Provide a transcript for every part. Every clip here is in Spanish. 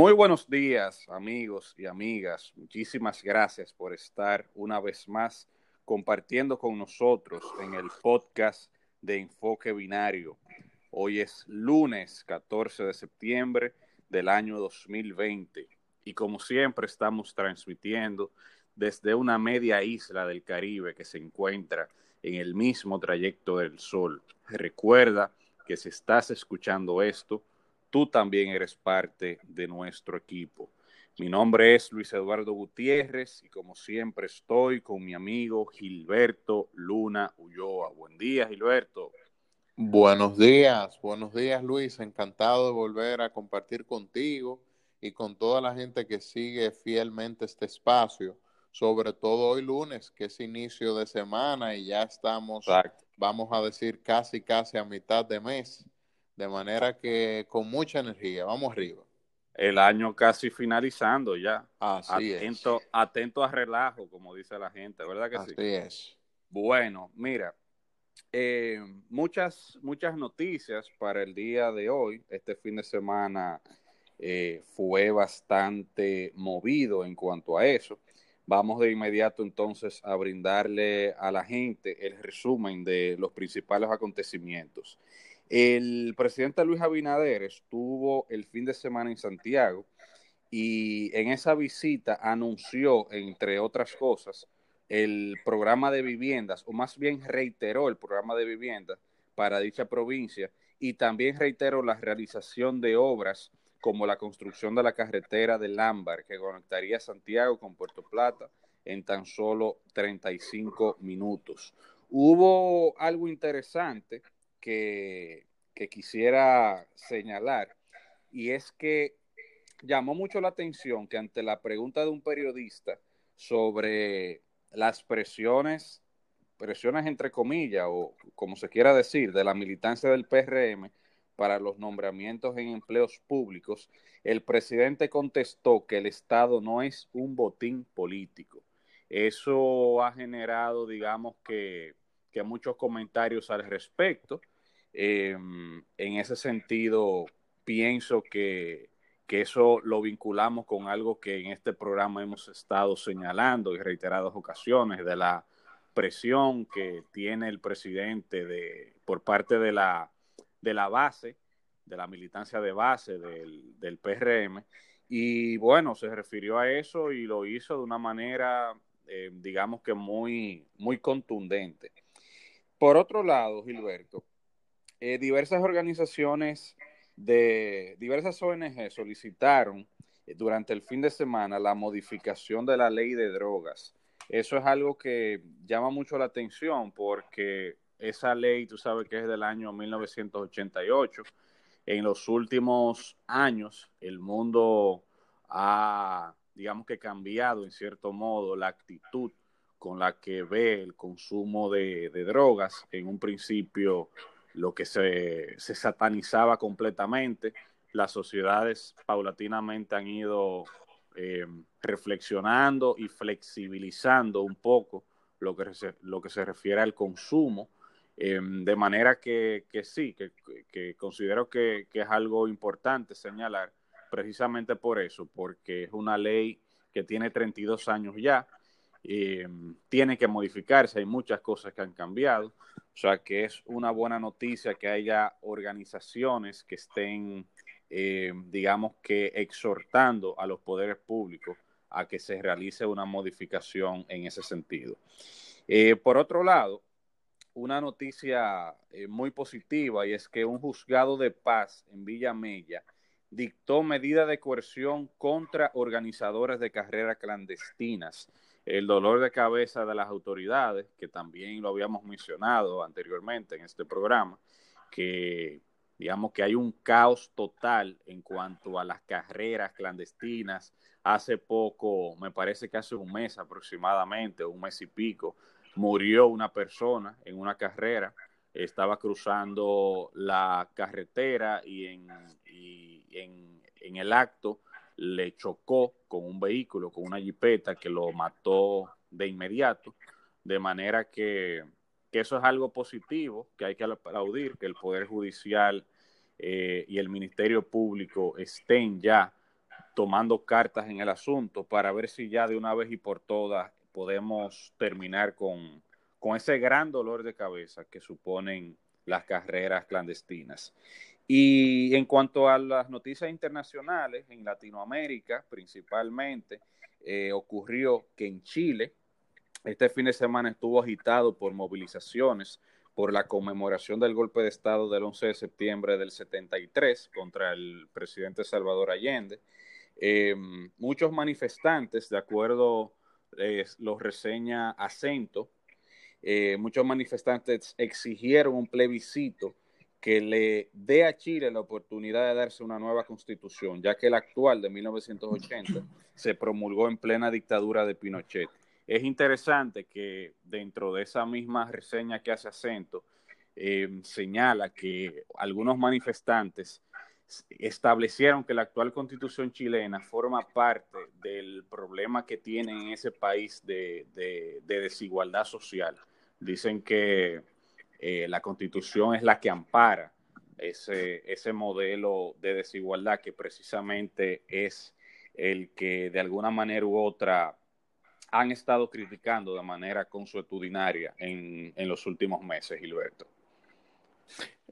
Muy buenos días, amigos y amigas. Muchísimas gracias por estar una vez más compartiendo con nosotros en el podcast de Enfoque Binario. Hoy es lunes 14 de septiembre del año 2020 y como siempre estamos transmitiendo desde una media isla del Caribe que se encuentra en el mismo trayecto del Sol. Recuerda que si estás escuchando esto, tú también eres parte de nuestro equipo. Mi nombre es Luis Eduardo Gutiérrez y como siempre estoy con mi amigo Gilberto Luna Ulloa. Buen día, Gilberto. Buenos días, buenos días Luis, encantado de volver a compartir contigo y con toda la gente que sigue fielmente este espacio, sobre todo hoy lunes, que es inicio de semana y ya estamos, vamos a decir, casi, casi a mitad de mes. De manera que con mucha energía, vamos arriba. El año casi finalizando ya. Así atento, es. Atento a relajo, como dice la gente, ¿verdad que sí? Así es. Bueno, mira, eh, muchas, muchas noticias para el día de hoy. Este fin de semana eh, fue bastante movido en cuanto a eso. Vamos de inmediato entonces a brindarle a la gente el resumen de los principales acontecimientos. El presidente Luis Abinader estuvo el fin de semana en Santiago y en esa visita anunció, entre otras cosas, el programa de viviendas, o más bien reiteró el programa de viviendas para dicha provincia y también reiteró la realización de obras como la construcción de la carretera del Ámbar que conectaría Santiago con Puerto Plata en tan solo 35 minutos. Hubo algo interesante que, quisiera señalar, y es que llamó mucho la atención que ante la pregunta de un periodista sobre las presiones, presiones entre comillas, o como se quiera decir, de la militancia del PRM para los nombramientos en empleos públicos, el presidente contestó que el Estado no es un botín político. Eso ha generado, digamos, que, que muchos comentarios al respecto. Em, en ese sentido, pienso que, eso lo vinculamos con algo que en este programa hemos estado señalando en reiteradas ocasiones, de la presión que tiene el presidente de, por parte de la, de la base, de la militancia de base del, del PRM. Y bueno, se refirió a eso y lo hizo de una manera, eh, digamos que muy, muy contundente. Por otro lado, Gilberto, eh, diversas organizaciones de diversas ONG solicitaron eh, durante el fin de semana la modificación de la ley de drogas. Eso es algo que llama mucho la atención porque esa ley, tú sabes que es del año 1988. En los últimos años el mundo ha, digamos que cambiado en cierto modo la actitud con la que ve el consumo de, drogas. En un principio lo que se, satanizaba completamente. Las sociedades paulatinamente han ido eh, reflexionando y flexibilizando un poco lo que se, lo que se refiere al consumo, eh, de manera que, sí, que, considero que, que, es algo importante señalar precisamente por eso, porque es una ley que tiene 32 años ya, eh, tiene que modificarse, hay muchas cosas que han cambiado, o sea que es una buena noticia que haya organizaciones que estén, eh, digamos que, exhortando a los poderes públicos a que se realice una modificación en ese sentido. Eh, por otro lado, una noticia muy positiva y es que un juzgado de paz en Villa Mella dictó medida de coerción contra organizadores de carreras clandestinas el dolor de cabeza de las autoridades, que también lo habíamos mencionado anteriormente en este programa, que digamos que hay un caos total en cuanto a las carreras clandestinas. Hace poco, me parece que hace un mes aproximadamente, un mes y pico, murió una persona en una carrera, estaba cruzando la carretera y en, y en, en el acto le chocó con un vehículo, con una jipeta que lo mató de inmediato, de manera que, eso es algo positivo, que hay que aplaudir, que el Poder Judicial eh, y el Ministerio Público estén ya tomando cartas en el asunto para ver si ya de una vez y por todas podemos terminar con, con ese gran dolor de cabeza que suponen las carreras clandestinas. Y en cuanto a las noticias internacionales, en Latinoamérica principalmente, eh, ocurrió que en Chile, este fin de semana estuvo agitado por movilizaciones por la conmemoración del golpe de Estado del 11 de septiembre del 73 contra el presidente Salvador Allende. Eh, muchos manifestantes, de acuerdo, los reseña Acento, eh, muchos manifestantes exigieron un plebiscito que le dé a Chile la oportunidad de darse una nueva constitución, ya que la actual de 1980 se promulgó en plena dictadura de Pinochet. Es interesante que dentro de esa misma reseña que hace acento, eh, señala que algunos manifestantes establecieron que la actual constitución chilena forma parte del problema que tiene en ese país de, desigualdad social. Dicen que eh, la constitución es la que ampara ese, ese modelo de desigualdad que precisamente es el que de alguna manera u otra han estado criticando de manera consuetudinaria en, en los últimos meses, Gilberto.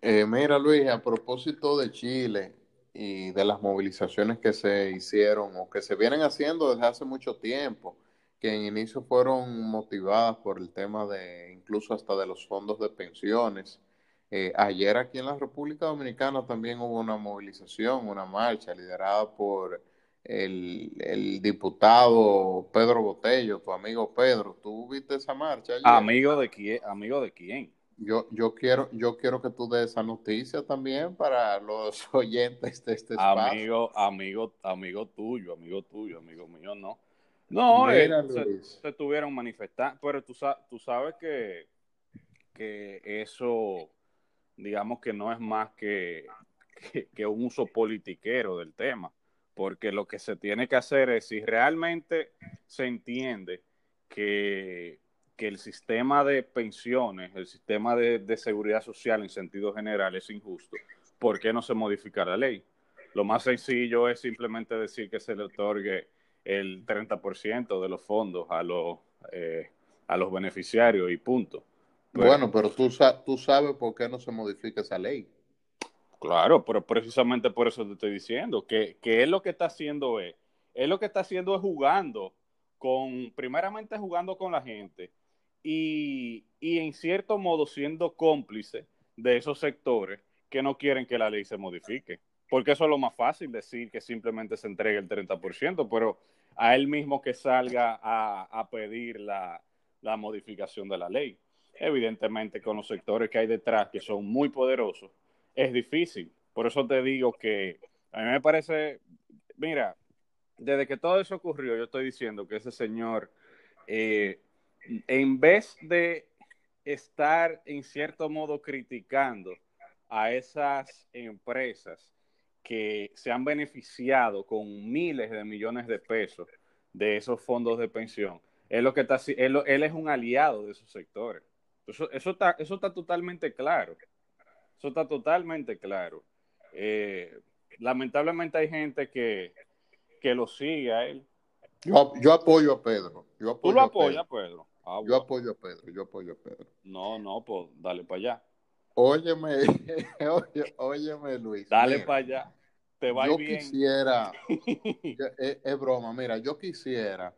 Eh, mira, Luis, a propósito de Chile y de las movilizaciones que se hicieron o que se vienen haciendo desde hace mucho tiempo, que en inicio fueron motivadas por el tema de incluso hasta de los fondos de pensiones. Eh, ayer aquí en la República Dominicana también hubo una movilización, una marcha liderada por el, diputado Pedro Botello, tu amigo Pedro. ¿Tú viste esa marcha? Amigo de quién, amigo de quién. Yo, yo quiero, yo quiero que tú des esa noticia también para los oyentes de este espacio. Amigo, amigo, amigo tuyo, amigo tuyo, amigo mío, no. No, eh, se, estuvieron manifestando, pero tú, tú sabes que, que eso, digamos que no es más que, que, un uso politiquero del tema, porque lo que se tiene que hacer es, si realmente se entiende que, que el sistema de pensiones, el sistema de, de, seguridad social en sentido general es injusto, ¿por qué no se modifica la ley? Lo más sencillo es simplemente decir que se le otorgue el 30% de los fondos a los, eh, a los beneficiarios y punto. bueno, pero tú, tú sabes por qué no se modifica esa ley. Claro, pero precisamente por eso te estoy diciendo, que, que él lo que está haciendo es, él lo que está haciendo es jugando con, primeramente jugando con la gente y, y en cierto modo siendo cómplice de esos sectores que no quieren que la ley se modifique. Porque eso es lo más fácil decir que simplemente se entregue el 30%, pero a él mismo que salga a, pedir la, modificación de la ley. Evidentemente, con los sectores que hay detrás, que son muy poderosos, es difícil. Por eso te digo que a mí me parece, mira, desde que todo eso ocurrió, yo estoy diciendo que ese señor, eh, en vez de estar en cierto modo criticando a esas empresas que se han beneficiado con miles de millones de pesos de esos fondos de pensión. Él, lo que está, él, él es un aliado de esos sectores. Eso, eso, está, eso está totalmente claro. Eso está totalmente claro. Eh, lamentablemente hay gente que, que lo sigue a él. Yo, yo apoyo a Pedro. Yo apoyo ¿Tú lo apoyas, Pedro? Ah, yo apoyo a Pedro, yo apoyo a Pedro. No, no, pues dale para allá. Óyeme, óyeme, Luis. Dale para allá yo quisiera, es, broma, mira, yo quisiera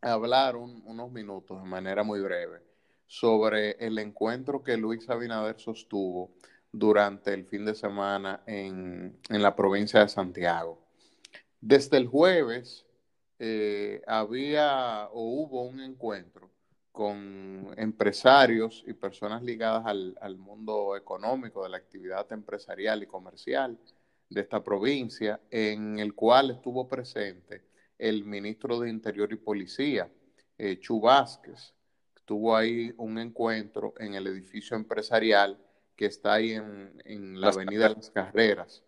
hablar unos minutos de manera muy breve sobre el encuentro que Luis Abinader sostuvo durante el fin de semana en, la provincia de Santiago. Desde el jueves eh, había o hubo un encuentro con empresarios y personas ligadas al, al mundo económico, de la actividad empresarial y comercial de esta provincia, en el cual estuvo presente el ministro de Interior y Policía, eh, Chu Vázquez. Tuvo ahí un encuentro en el edificio empresarial que está ahí en, la Avenida Las Carreras,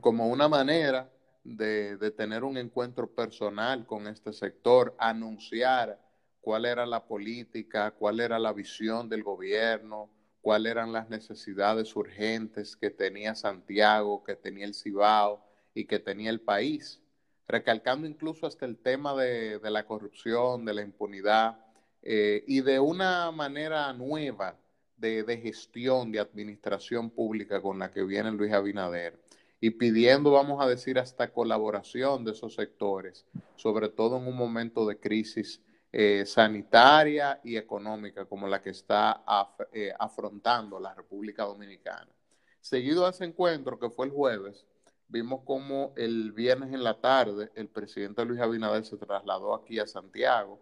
como una manera de, de tener un encuentro personal con este sector, anunciar cuál era la política, cuál era la visión del gobierno, cuáles eran las necesidades urgentes que tenía Santiago, que tenía el Cibao y que tenía el país. recalcando incluso hasta el tema de, la corrupción, de la impunidad eh, y de una manera nueva de, de, gestión, de administración pública con la que viene Luis Abinader y pidiendo, vamos a decir, hasta colaboración de esos sectores, sobre todo en un momento de crisis eh, sanitaria y económica como la que está eh, afrontando la República Dominicana. Seguido a ese encuentro, que fue el jueves, vimos como el viernes en la tarde el presidente Luis Abinader se trasladó aquí a Santiago,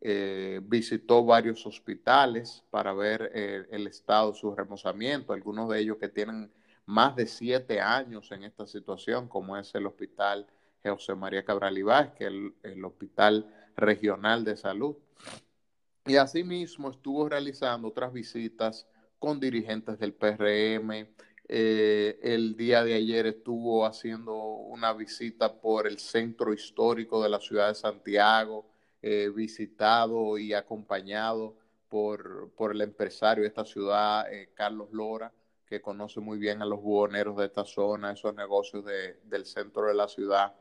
eh, visitó varios hospitales para ver el estado, su remozamiento, algunos de ellos que tienen más de siete años en esta situación, como es el Hospital José María Cabral Ibáez, que es el, Hospital Regional de Salud. Y asimismo estuvo realizando otras visitas con dirigentes del PRM. Eh, el día de ayer estuvo haciendo una visita por el centro histórico de la ciudad de Santiago, eh, visitado y acompañado por, por, el empresario de esta ciudad, eh, Carlos Lora que conoce muy bien a los buhoneros de esta zona, esos negocios del centro de la ciudad.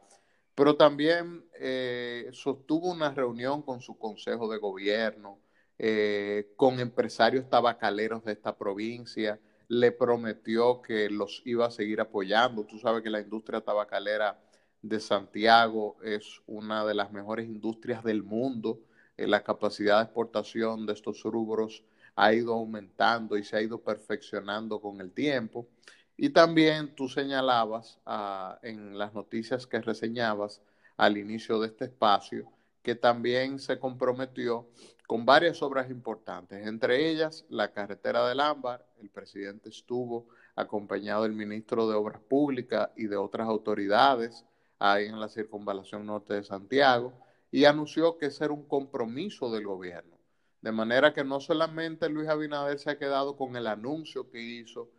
Pero también eh, sostuvo una reunión con su consejo de gobierno, eh, con empresarios tabacaleros de esta provincia, le prometió que los iba a seguir apoyando. Tú sabes que la industria tabacalera de Santiago es una de las mejores industrias del mundo. Eh, la capacidad de exportación de estos rubros ha ido aumentando y se ha ido perfeccionando con el tiempo. Y también tú señalabas ah, en las noticias que reseñabas al inicio de este espacio que también se comprometió con varias obras importantes, entre ellas la carretera del Ámbar. El presidente estuvo acompañado del ministro de Obras Públicas y de otras autoridades ahí en la circunvalación norte de Santiago y anunció que ese era un compromiso del gobierno de manera que no solamente Luis Abinader se ha quedado con el anuncio que hizo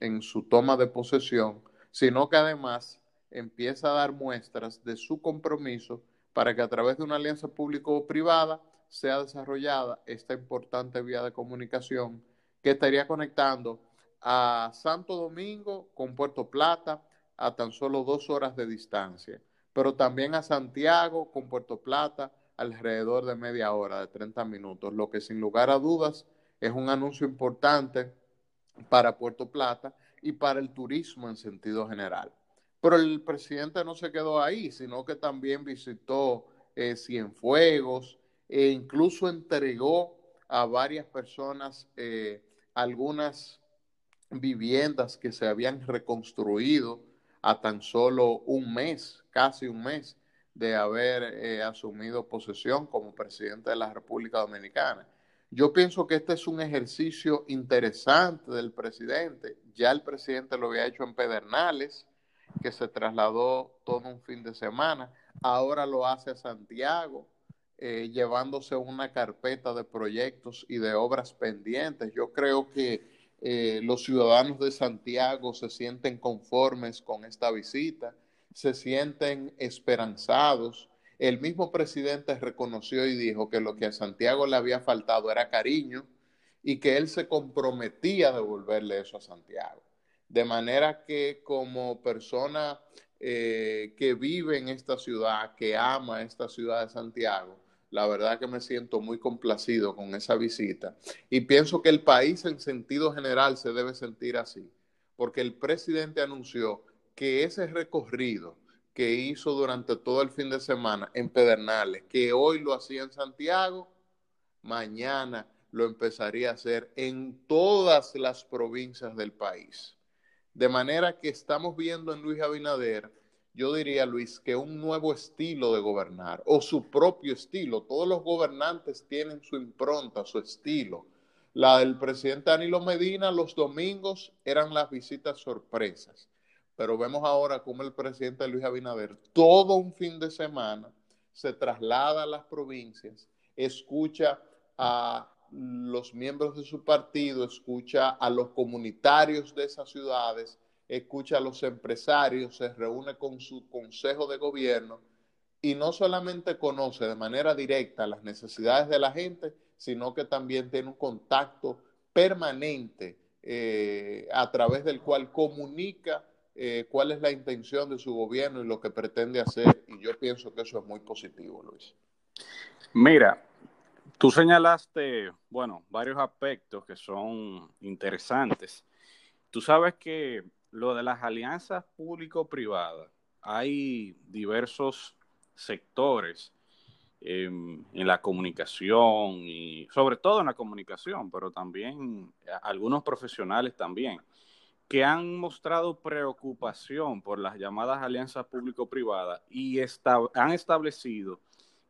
en, su toma de posesión, sino que además empieza a dar muestras de su compromiso para que a través de una alianza público-privada sea desarrollada esta importante vía de comunicación que estaría conectando a Santo Domingo con Puerto Plata a tan solo dos horas de distancia, pero también a Santiago con Puerto Plata alrededor de media hora, de 30 minutos, lo que sin lugar a dudas es un anuncio importante para Puerto Plata y para el turismo en sentido general. Pero el presidente no se quedó ahí, sino que también visitó eh, Cienfuegos e incluso entregó a varias personas eh, algunas viviendas que se habían reconstruido a tan solo un mes, casi un mes de haber eh, asumido posesión como presidente de la República Dominicana. Yo pienso que este es un ejercicio interesante del presidente. Ya el presidente lo había hecho en Pedernales, que se trasladó todo un fin de semana. Ahora lo hace a Santiago, eh, llevándose una carpeta de proyectos y de obras pendientes. Yo creo que eh, los ciudadanos de Santiago se sienten conformes con esta visita se sienten esperanzados. El mismo presidente reconoció y dijo que lo que a Santiago le había faltado era cariño y que él se comprometía a devolverle eso a Santiago. De manera que como persona eh, que vive en esta ciudad, que ama esta ciudad de Santiago, la verdad que me siento muy complacido con esa visita y pienso que el país en sentido general se debe sentir así, porque el presidente anunció que ese recorrido que hizo durante todo el fin de semana en Pedernales, que hoy lo hacía en Santiago, mañana lo empezaría a hacer en todas las provincias del país. De manera que estamos viendo en Luis Abinader, yo diría, Luis, que un nuevo estilo de gobernar, o su propio estilo. Todos los gobernantes tienen su impronta, su estilo. La del presidente Danilo Medina los domingos eran las visitas sorpresas pero vemos ahora cómo el presidente Luis Abinader todo un fin de semana se traslada a las provincias, escucha a los miembros de su partido, escucha a los comunitarios de esas ciudades, escucha a los empresarios, se reúne con su consejo de gobierno y no solamente conoce de manera directa las necesidades de la gente, sino que también tiene un contacto permanente eh, a través del cual comunica eh, cuál es la intención de su gobierno y lo que pretende hacer. Y yo pienso que eso es muy positivo, Luis. Mira, tú señalaste, bueno, varios aspectos que son interesantes. Tú sabes que lo de las alianzas público-privadas, hay diversos sectores en la comunicación y sobre todo en la comunicación, pero también algunos profesionales también, que han mostrado preocupación por las llamadas alianzas público-privadas y han establecido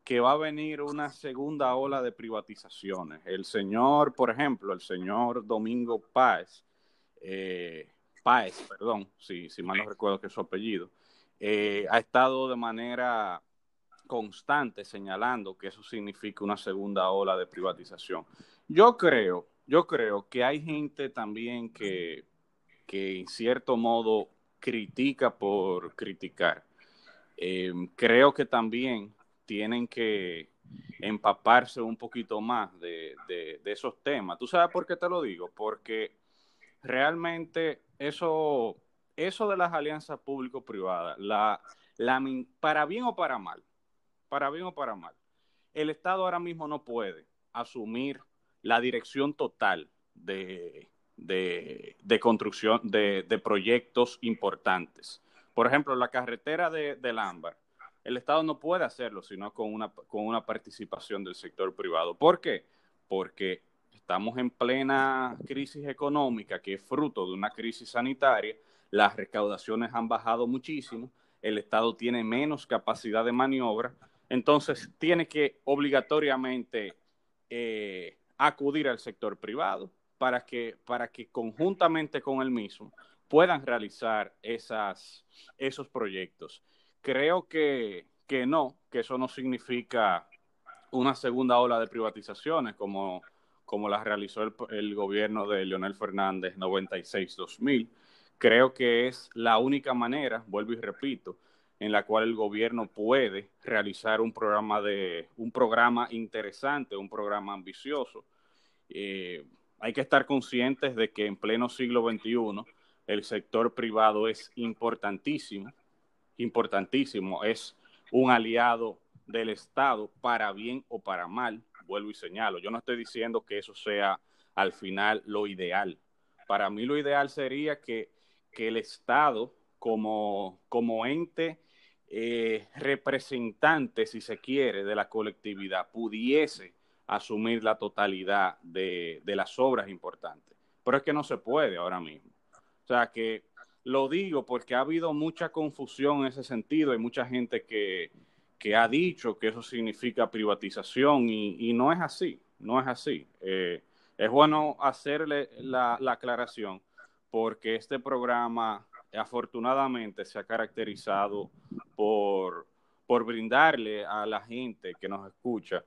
que va a venir una segunda ola de privatizaciones. El señor, por ejemplo, el señor Domingo Páez, eh, Páez, perdón, si, si mal no recuerdo que es su apellido, eh, ha estado de manera constante señalando que eso significa una segunda ola de privatización. Yo creo, yo creo que hay gente también que, que en cierto modo critica por criticar. Eh, creo que también tienen que empaparse un poquito más de, de, esos temas. ¿Tú sabes por qué te lo digo? Porque realmente eso, eso de las alianzas público-privadas, la, la, para bien o para mal, para bien o para mal, el Estado ahora mismo no puede asumir la dirección total de, de, construcción de, de, proyectos importantes. Por ejemplo, la carretera de, del Ámbar el Estado no puede hacerlo sino con una, con una participación del sector privado. ¿Por qué? Porque estamos en plena crisis económica que es fruto de una crisis sanitaria, las recaudaciones han bajado muchísimo, el Estado tiene menos capacidad de maniobra, entonces tiene que obligatoriamente eh, acudir al sector privado para que, para que conjuntamente con el mismo puedan realizar esas, esos proyectos. Creo que, que no, que eso no significa una segunda ola de privatizaciones como, como las realizó el, el gobierno de Leonel Fernández 96-2000. Creo que es la única manera, vuelvo y repito, en la cual el gobierno puede realizar un programa de un programa interesante, un programa ambicioso. Eh, hay que estar conscientes de que en pleno siglo XXI el sector privado es importantísimo importantísimo, es un aliado del Estado para bien o para mal, vuelvo y señalo. Yo no estoy diciendo que eso sea al final lo ideal. Para mí lo ideal sería que, que el Estado como, como ente eh, representante, si se quiere, de la colectividad, pudiese asumir la totalidad de, de las obras importantes. Pero es que no se puede ahora mismo. O sea que lo digo porque ha habido mucha confusión en ese sentido. Hay mucha gente que, que ha dicho que eso significa privatización y, no es así, no es así. Eh, es bueno hacerle la, la, aclaración porque este programa afortunadamente se ha caracterizado por, por brindarle a la gente que nos escucha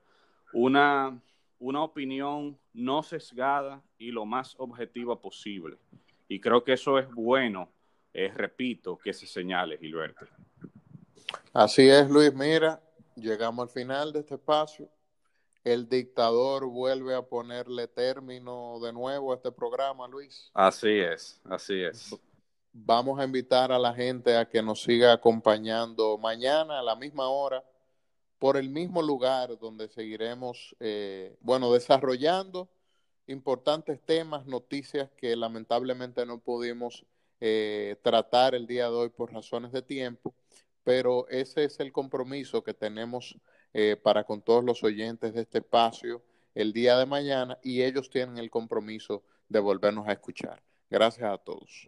una, una opinión no sesgada y lo más objetiva posible. Y creo que eso es bueno repito, que se señale, Gilberto. Así es, Luis. Mira, llegamos al final de este espacio. El dictador vuelve a ponerle término de nuevo a este programa, Luis. Así es, así es. Vamos a invitar a la gente a que nos siga acompañando mañana a la misma hora por el mismo lugar donde seguiremos, eh, bueno, desarrollando importantes temas, noticias que lamentablemente no pudimos eh, tratar el día de hoy por razones de tiempo, pero ese es el compromiso que tenemos eh, para con todos los oyentes de este espacio el día de mañana y ellos tienen el compromiso de volvernos a escuchar. Gracias a todos.